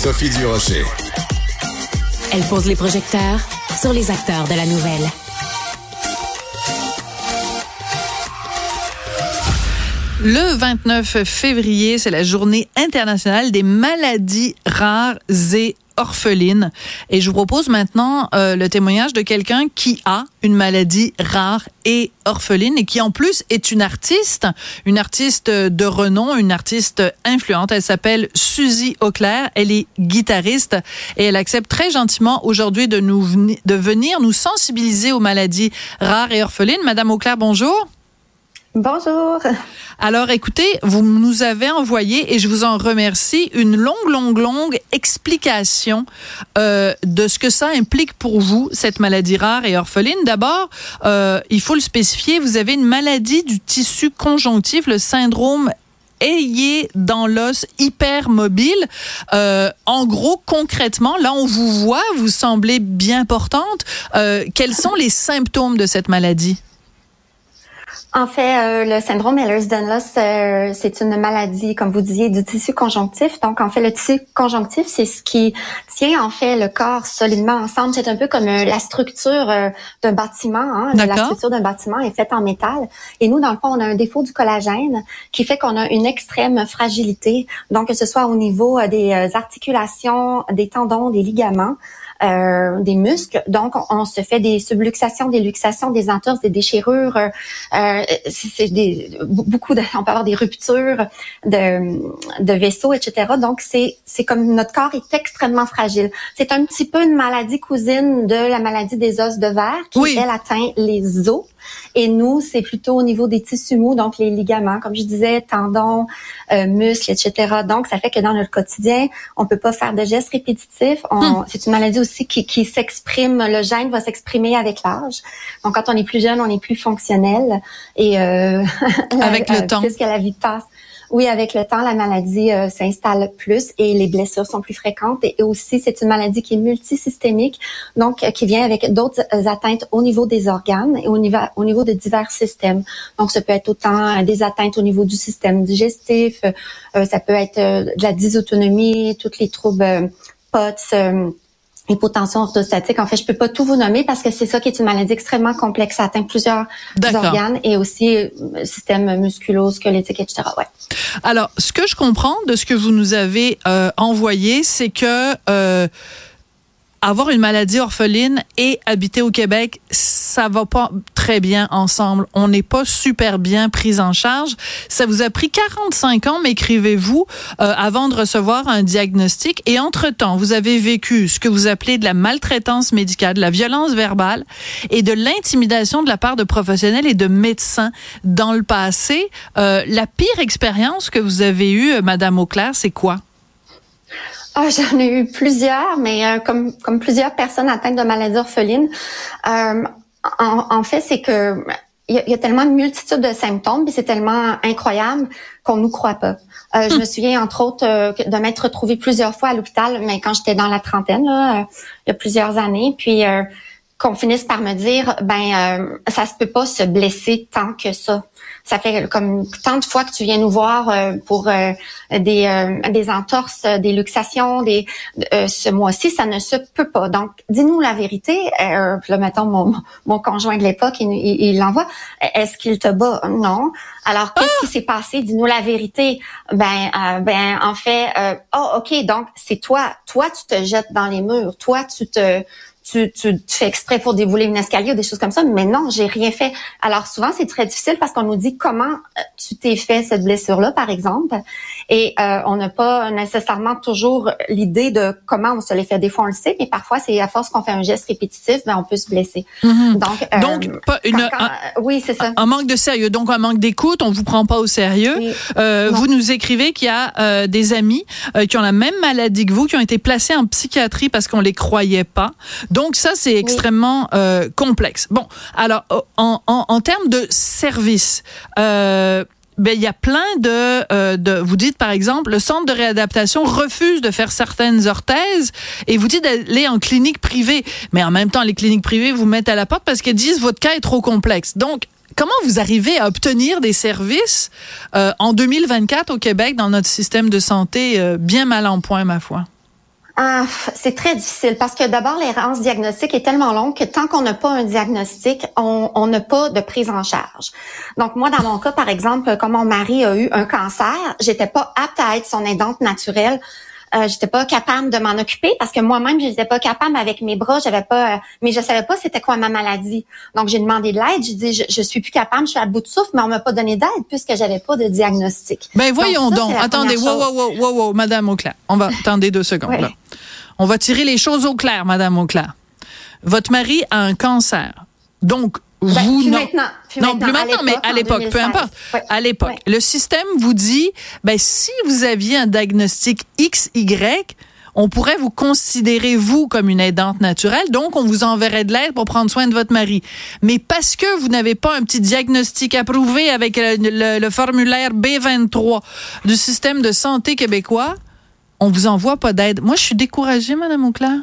Sophie Durocher. Elle pose les projecteurs sur les acteurs de la nouvelle. Le 29 février, c'est la journée internationale des maladies rares et orphelines. Et je vous propose maintenant euh, le témoignage de quelqu'un qui a une maladie rare et orpheline et qui en plus est une artiste, une artiste de renom, une artiste influente. Elle s'appelle Suzy Auclair. Elle est guitariste et elle accepte très gentiment aujourd'hui de nous de venir nous sensibiliser aux maladies rares et orphelines. Madame Auclair, bonjour. Bonjour. Alors, écoutez, vous nous avez envoyé, et je vous en remercie, une longue, longue, longue explication euh, de ce que ça implique pour vous, cette maladie rare et orpheline. D'abord, euh, il faut le spécifier, vous avez une maladie du tissu conjonctif, le syndrome ayé dans l'os hypermobile. Euh, en gros, concrètement, là, on vous voit, vous semblez bien portante. Quels sont les symptômes de cette maladie? En fait, euh, le syndrome Ehlers-Danlos, euh, c'est une maladie, comme vous disiez, du tissu conjonctif. Donc, en fait, le tissu conjonctif, c'est ce qui tient en fait le corps solidement ensemble. C'est un peu comme euh, la structure d'un bâtiment. Hein. La structure d'un bâtiment est faite en métal. Et nous, dans le fond, on a un défaut du collagène qui fait qu'on a une extrême fragilité. Donc, que ce soit au niveau des articulations, des tendons, des ligaments. Euh, des muscles. Donc, on, se fait des subluxations, des luxations, des entorses, des déchirures. Euh, c'est des beaucoup de, on peut avoir des ruptures de, de vaisseaux, etc. Donc, c'est c'est comme notre corps est extrêmement fragile. C'est un petit peu une maladie cousine de la maladie des os de verre qui elle atteint les os. Et nous, c'est plutôt au niveau des tissus mous, donc les ligaments, comme je disais, tendons, euh, muscles, etc. Donc, ça fait que dans notre quotidien, on peut pas faire de gestes répétitifs. Hmm. C'est une maladie aussi qui, qui s'exprime, le gène va s'exprimer avec l'âge. Donc, quand on est plus jeune, on est plus fonctionnel. Et euh, avec le temps. Puisque la vie passe. Oui, avec le temps, la maladie euh, s'installe plus et les blessures sont plus fréquentes. Et, aussi, c'est une maladie qui est multisystémique, donc euh, qui vient avec d'autres euh, atteintes au niveau des organes et au niveau, au niveau de divers systèmes. Donc, ça peut être autant des atteintes au niveau du système digestif, ça peut être de la dysautonomie, tous les troubles POTS, hypotension orthostatique. En fait, je peux pas tout vous nommer parce que c'est ça qui est une maladie extrêmement complexe. Ça atteint plusieurs organes et aussi euh, système musculo-squelettique, etc. Ouais. Alors, ce que je comprends de ce que vous nous avez euh, envoyé, c'est que euh, avoir une maladie orpheline et habiter au Québec, ça va pas très bien ensemble. On n'est pas super bien pris en charge. Ça vous a pris 45 ans, m'écrivez-vous, euh, avant de recevoir un diagnostic. Et entre-temps, vous avez vécu ce que vous appelez de la maltraitance médicale, de la violence verbale et de l'intimidation de la part de professionnels et de médecins dans le passé. Euh, la pire expérience que vous avez eue, Madame Auclair, c'est quoi? Ah, j'en ai eu plusieurs, mais euh, comme comme plusieurs personnes atteintes de maladies orphelines, euh, en, fait, c'est que il y, a tellement de multitudes de symptômes, et c'est tellement incroyable qu'on nous croit pas. Euh, je me hmm. souviens entre autres de m'être retrouvée plusieurs fois à l'hôpital, mais quand j'étais dans la trentaine, là, il y a plusieurs années, puis qu'on finisse par me dire ben ça se peut pas se blesser tant que ça ça fait comme tant de fois que tu viens nous voir euh, pour euh, des, euh, des entorses, des luxations, des ce mois-ci, ça ne se peut pas. Donc, dis-nous la vérité. Euh, là, mettons, mon, mon conjoint de l'époque, il l'envoie. Est-ce qu'il te bat? Non. Alors, qu'est-ce qui s'est passé? Dis-nous la vérité. Ben, ben, en fait, oh, ok. Donc, c'est toi. Toi, tu te jettes dans les murs. Toi, tu te tu, tu, fais exprès pour dévouler une escalier ou des choses comme ça. Mais non, j'ai rien fait. Alors souvent, c'est très difficile parce qu'on nous dit comment euh, tu t'es fait cette blessure-là, par exemple. Et euh, on n'a pas nécessairement toujours l'idée de comment on se les fait. Des fois, on le sait, mais parfois, c'est à force qu'on fait un geste répétitif, ben, on peut se blesser. Mm-hmm. Donc, euh, Donc pas une, un, oui, c'est ça. Un manque de sérieux. Donc, un manque d'écoute. On vous prend pas au sérieux. Euh, vous nous écrivez qu'il y a euh, des amis qui ont la même maladie que vous, qui ont été placés en psychiatrie parce qu'on les croyait pas. Donc, ça, c'est extrêmement complexe. Bon, alors, en, en, en termes de service, euh, ben il y a plein de, euh, de vous dites par exemple le centre de réadaptation refuse de faire certaines orthèses et vous dites d'aller en clinique privée. Mais en même temps les cliniques privées vous mettent à la porte parce qu'elles disent votre cas est trop complexe. Donc comment vous arrivez à obtenir des services euh, en 2024 au Québec dans notre système de santé euh, bien mal en point ma foi? Ah, c'est très difficile parce que d'abord, l'errance diagnostique est tellement longue que tant qu'on n'a pas un diagnostic, on n'a pas de prise en charge. Donc, moi, dans mon cas, par exemple, comme mon mari a eu un cancer, j'étais pas apte à être son aidante naturelle euh, j'étais pas capable de m'en occuper parce que moi-même, je n'étais pas capable avec mes bras, j'avais pas, euh, mais je savais pas c'était quoi ma maladie. Donc j'ai demandé de l'aide, j'ai dit je, je, suis plus capable, je suis à bout de souffle, mais on m'a pas donné d'aide puisque j'avais pas de diagnostic. Ben voyons donc, attendez, wow, wow, wow, wow, Madame Auclair, on va attendez deux secondes. Là. On va tirer les choses au clair, Madame Auclair. Votre mari a un cancer. Donc, ben, vous non, maintenant, non plus maintenant, mais à l'époque, peu importe. À l'époque, le système vous dit, ben si vous aviez un diagnostic XY, on pourrait vous considérer vous comme une aidante naturelle, donc on vous enverrait de l'aide pour prendre soin de votre mari. Mais parce que vous n'avez pas un petit diagnostic approuvé avec le, le formulaire B23 du système de santé québécois, on vous envoie pas d'aide. Moi, je suis découragée, Madame Auclair.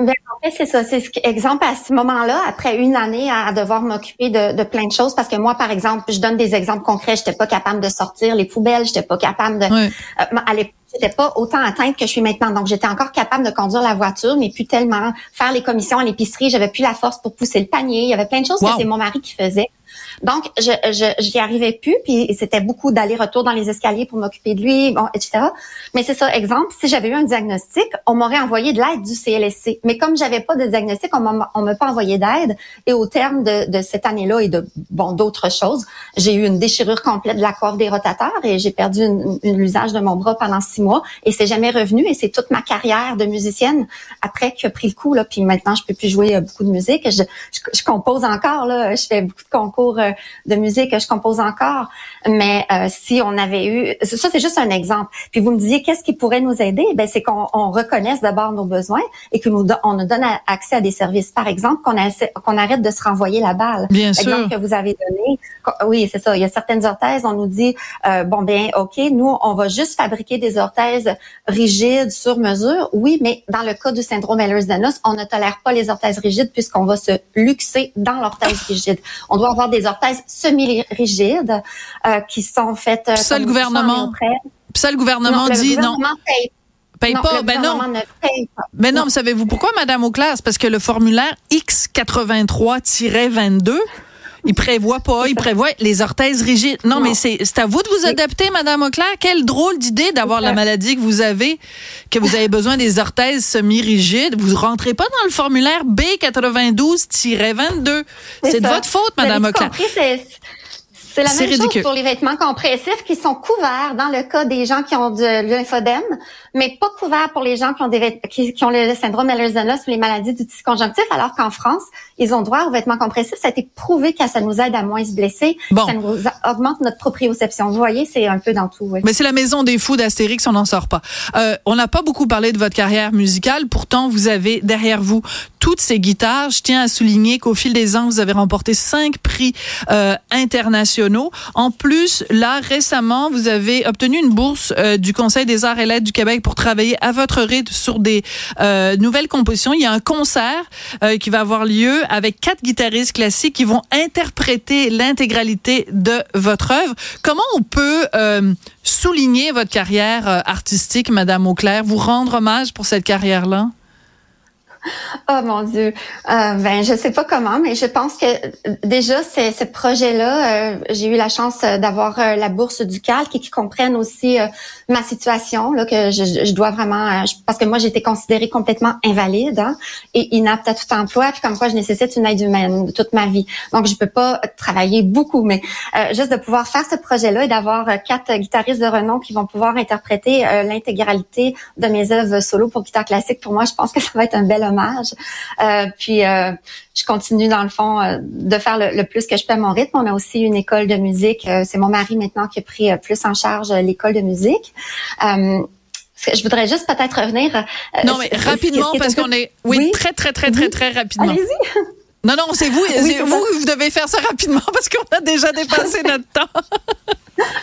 Ben, en fait, c'est ça. C'est ce exemple à ce moment-là, après une année à, devoir m'occuper de, de, plein de choses, parce que moi, par exemple, je donne des exemples concrets. J'étais pas capable de sortir les poubelles. J'étais pas capable de. Euh, à l'époque, j'étais pas autant atteinte que je suis maintenant. Donc, j'étais encore capable de conduire la voiture, mais plus tellement faire les commissions à l'épicerie. J'avais plus la force pour pousser le panier. Il y avait plein de choses que c'est mon mari qui faisait. Donc, je, je, j'y arrivais plus, puis c'était beaucoup d'aller-retour dans les escaliers pour m'occuper de lui, bon, etc. Mais c'est ça, exemple, si j'avais eu un diagnostic, on m'aurait envoyé de l'aide du CLSC. Mais comme j'avais pas de diagnostic, on m'a, on m'a pas envoyé d'aide. Et au terme de, de cette année-là et de bon d'autres choses, j'ai eu une déchirure complète de la coiffe des rotateurs et j'ai perdu l'usage de mon bras pendant six mois et c'est jamais revenu. Et c'est toute ma carrière de musicienne après qui a pris le coup là. Puis maintenant, je peux plus jouer euh, beaucoup de musique. Je, je, je compose encore là. Je fais beaucoup de concours euh, de musique, je compose encore. Mais euh, si on avait eu, ça c'est juste un exemple. Puis vous me disiez qu'est-ce qui pourrait nous aider? Ben c'est qu'on reconnaisse d'abord nos besoins et que nous on nous donne accès à des services. Par exemple, qu'on qu'on arrête de se renvoyer la balle. Bien sûr. que vous avez donné. Oui, c'est ça. Il y a certaines orthèses, on nous dit euh, bon ben ok, nous on va juste fabriquer des orthèses rigides sur mesure. Oui, mais dans le cas du syndrome Ehlers-Danlos, on ne tolère pas les orthèses rigides puisqu'on va se luxer dans l'orthèse rigide. On doit avoir des orthèses semi-rigides euh, qui sont faites. Euh, ça, le gouvernement. Ça, le gouvernement dit non. Paye. Paye pas, ben non. Paye pas. Mais non, savez-vous pourquoi, Madame Auclair? Parce que le formulaire X83-22 il prévoit pas, il prévoit les orthèses rigides. Non, mais c'est à vous de vous adapter, Madame Auclair. Quelle drôle d'idée d'avoir la maladie que vous avez, que vous avez besoin des orthèses semi-rigides. Vous rentrez pas dans le formulaire B92-22. C'est de votre faute, Madame Auclair. C'est la même chose pour les vêtements compressifs qui sont couverts dans le cas des gens qui ont de lymphodème, mais pas couverts pour les gens qui ont des qui, ont le syndrome Ehlers-Danlos ou les maladies du tissu conjonctif, alors qu'en France, ils ont droit aux vêtements compressifs. Ça a été prouvé que ça nous aide à moins se blesser, ça nous augmente notre proprioception. Vous voyez, c'est un peu dans tout. Oui. Mais c'est la maison des fous d'Astérix, on n'en sort pas. Euh, on n'a pas beaucoup parlé de votre carrière musicale, pourtant vous avez derrière vous toutes ces guitares. Je tiens à souligner qu'au fil des ans, vous avez remporté cinq prix euh, internationaux. En plus, là, récemment, vous avez obtenu une bourse euh, du Conseil des arts et lettres du Québec pour travailler à votre rythme sur des euh, nouvelles compositions. Il y a un concert euh, qui va avoir lieu avec quatre guitaristes classiques qui vont interpréter l'intégralité de votre œuvre. Comment on peut euh, souligner votre carrière artistique, Madame Auclair, vous rendre hommage pour cette carrière-là? Oh mon Dieu. Euh, ben je sais pas comment, mais je pense que déjà ce projet-là, euh, j'ai eu la chance d'avoir euh, la bourse du calque et qui comprennent aussi euh, ma situation là que je, je dois vraiment parce que moi été considérée complètement invalide hein, et inapte à tout emploi puis comme quoi je nécessite une aide humaine toute ma vie. Donc je peux pas travailler beaucoup, mais juste de pouvoir faire ce projet-là et d'avoir quatre guitaristes de renom qui vont pouvoir interpréter l'intégralité de mes œuvres solo pour guitare classique, pour moi je pense que ça va être un bel hommage. Euh, puis euh, je continue dans le fond euh, de faire le, plus que je peux à mon rythme. On a aussi une école de musique. c'est mon mari maintenant qui a pris plus en charge l'école de musique. je voudrais juste peut-être revenir. non, mais rapidement parce qu'on est, oui, très très très très très rapidement. Allez-y. Non, non, c'est vous. vous, vous devez faire ça rapidement parce qu'on a déjà dépassé notre temps.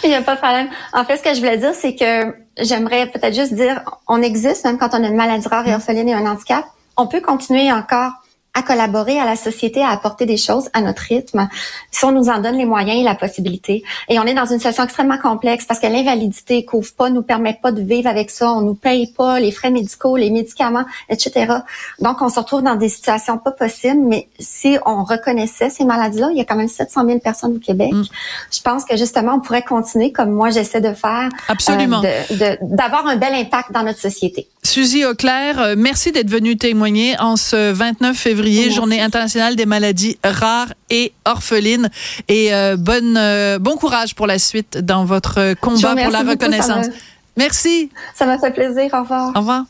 Il n'y a pas de problème. En fait, ce que je voulais dire, c'est que j'aimerais peut-être juste dire, on existe même quand on a une maladie rare et orpheline et un handicap on peut continuer encore à collaborer à la société, à apporter des choses à notre rythme, si on nous en donne les moyens et la possibilité. Et on est dans une situation extrêmement complexe parce que l'invalidité couvre pas, nous permet pas de vivre avec ça, on nous paye pas les frais médicaux, les médicaments, etc. Donc, on se retrouve dans des situations pas possibles, mais si on reconnaissait ces maladies-là, il y a quand même 700 000 personnes au Québec. Mm. Je pense que justement, on pourrait continuer comme moi j'essaie de faire. Absolument. Euh, d'avoir un bel impact dans notre société. Suzy Auclair, euh, merci d'être venue témoigner en ce 29 février, journée internationale des maladies rares et orphelines. Et euh, bonne, euh, bon courage pour la suite dans votre combat pour la reconnaissance. merci. Ça m'a fait plaisir. Au revoir. Au revoir.